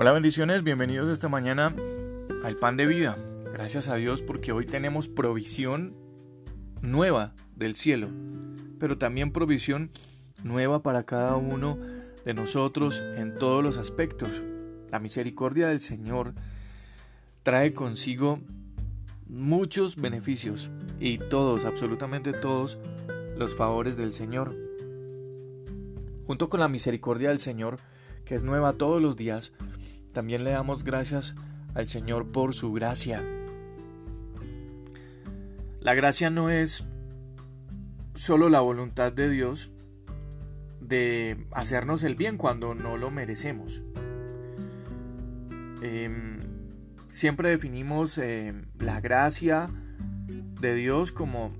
Hola bendiciones, bienvenidos esta mañana al pan de vida. Gracias a Dios porque hoy tenemos provisión nueva del cielo, pero también provisión nueva para cada uno de nosotros en todos los aspectos. La misericordia del Señor trae consigo muchos beneficios y todos, absolutamente todos, los favores del Señor. Junto con la misericordia del Señor, que es nueva todos los días, también le damos gracias al Señor por su gracia. La gracia no es solo la voluntad de Dios de hacernos el bien cuando no lo merecemos. Em, siempre definimos em, la gracia de Dios como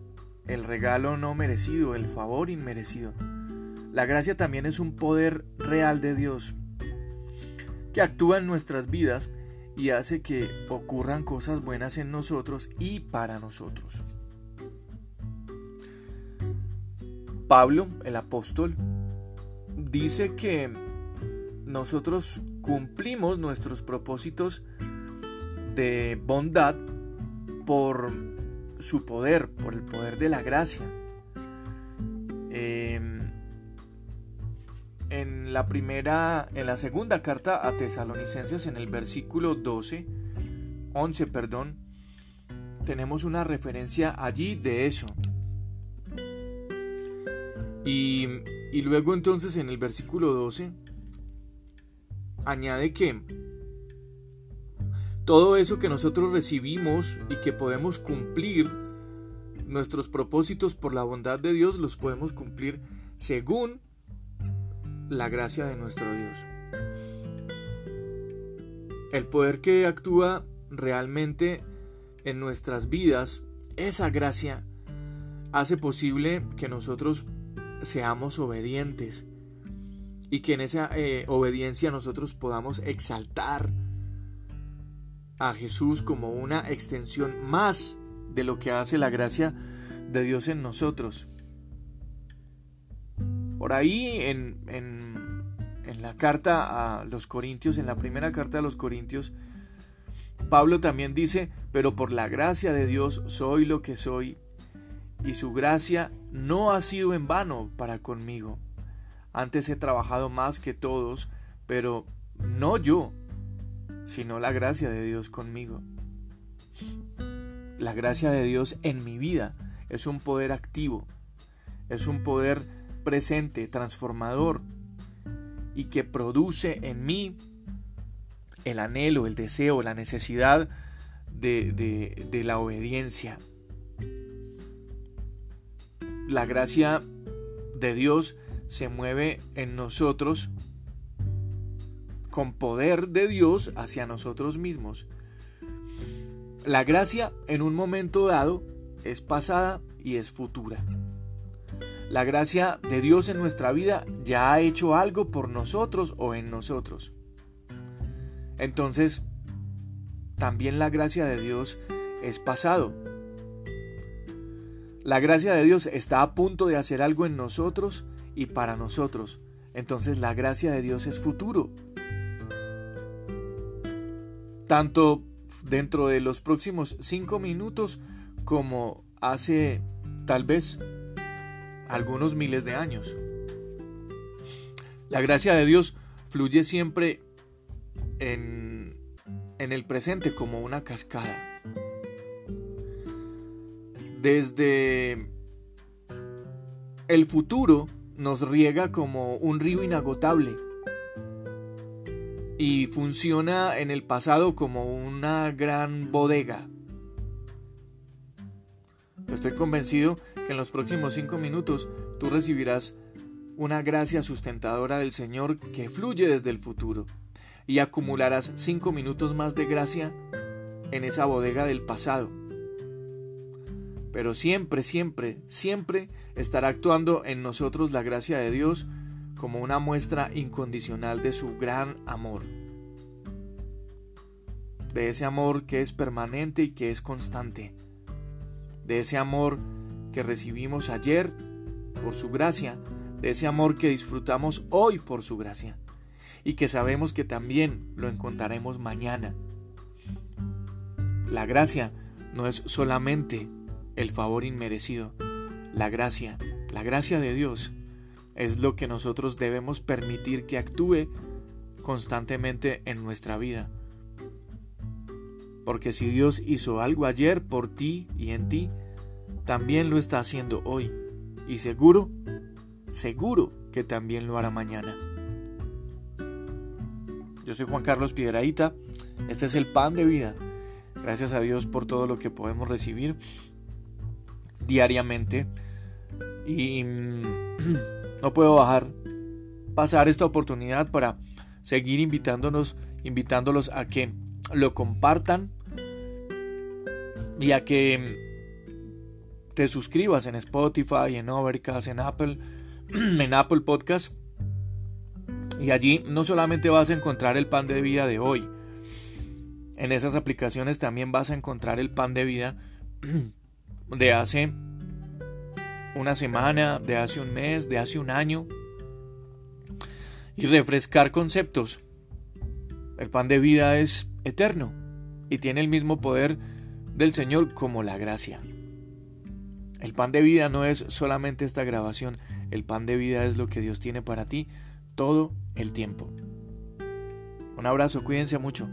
el regalo no merecido, el favor inmerecido. La gracia también es un poder real de Dios que actúa en nuestras vidas y hace que ocurran cosas buenas en nosotros y para nosotros. Pablo, el apóstol, dice que nosotros cumplimos nuestros propósitos de bondad por su poder, por el poder de la gracia. Eh, en la primera, en la segunda carta a Tesalonicenses, en el versículo 12, 11, perdón, tenemos una referencia allí de eso. Y, y luego entonces en el versículo 12 añade que todo eso que nosotros recibimos y que podemos cumplir, nuestros propósitos por la bondad de Dios los podemos cumplir según la gracia de nuestro Dios. El poder que actúa realmente en nuestras vidas, esa gracia hace posible que nosotros seamos obedientes y que en esa eh, obediencia nosotros podamos exaltar a Jesús como una extensión más de lo que hace la gracia de Dios en nosotros. Por ahí en, en, la carta a los Corintios, en la primera carta a los Corintios, Pablo también dice, pero por la gracia de Dios soy lo que soy, y su gracia no ha sido en vano para conmigo. Antes he trabajado más que todos, pero no yo, sino la gracia de Dios conmigo. La gracia de Dios en mi vida es un poder activo, es un poder presente, transformador y que produce en mí el anhelo, el deseo, la necesidad de, de, la obediencia. La gracia de Dios se mueve en nosotros con poder de Dios hacia nosotros mismos. La gracia en un momento dado es pasada y es futura. La gracia de Dios en nuestra vida ya ha hecho algo por nosotros o en nosotros. Entonces, también la gracia de Dios es pasado. La gracia de Dios está a punto de hacer algo en nosotros y para nosotros. Entonces la gracia de Dios es futuro. Tanto dentro de los próximos cinco minutos como hace tal vez algunos miles de años. La gracia de Dios fluye siempre en, en el presente como una cascada. Desde el futuro nos riega como un río inagotable y funciona en el pasado como una gran bodega. Estoy convencido en los próximos cinco minutos tú recibirás una gracia sustentadora del Señor que fluye desde el futuro y acumularás cinco minutos más de gracia en esa bodega del pasado. Pero siempre, siempre, siempre estará actuando en nosotros la gracia de Dios como una muestra incondicional de su gran amor. De ese amor que es permanente y que es constante. De ese amor que recibimos ayer por su gracia, de ese amor que disfrutamos hoy por su gracia, y que sabemos que también lo encontraremos mañana. La gracia no es solamente el favor inmerecido. La gracia, la gracia de Dios, es lo que nosotros debemos permitir que actúe constantemente en nuestra vida. Porque si Dios hizo algo ayer por ti y en ti, también lo está haciendo hoy. Y seguro, seguro que también lo hará mañana. Yo soy Juan Carlos Piedraíta. Este es el pan de vida. Gracias a Dios por todo lo que podemos recibir diariamente. Y mm, no puedo bajar pasar esta oportunidad para seguir invitándonos, invitándolos a que lo compartan y a que mm, te suscribas en Spotify, en Overcast, en Apple, en Apple Podcast. Y allí no solamente vas a encontrar el pan de vida de hoy, en esas aplicaciones también vas a encontrar el pan de vida de hace una semana, de hace un mes, de hace un año. Y refrescar conceptos. El pan de vida es eterno y tiene el mismo poder del Señor como la gracia. El pan de vida no es solamente esta grabación, el pan de vida es lo que Dios tiene para ti todo el tiempo. Un abrazo, cuídense mucho.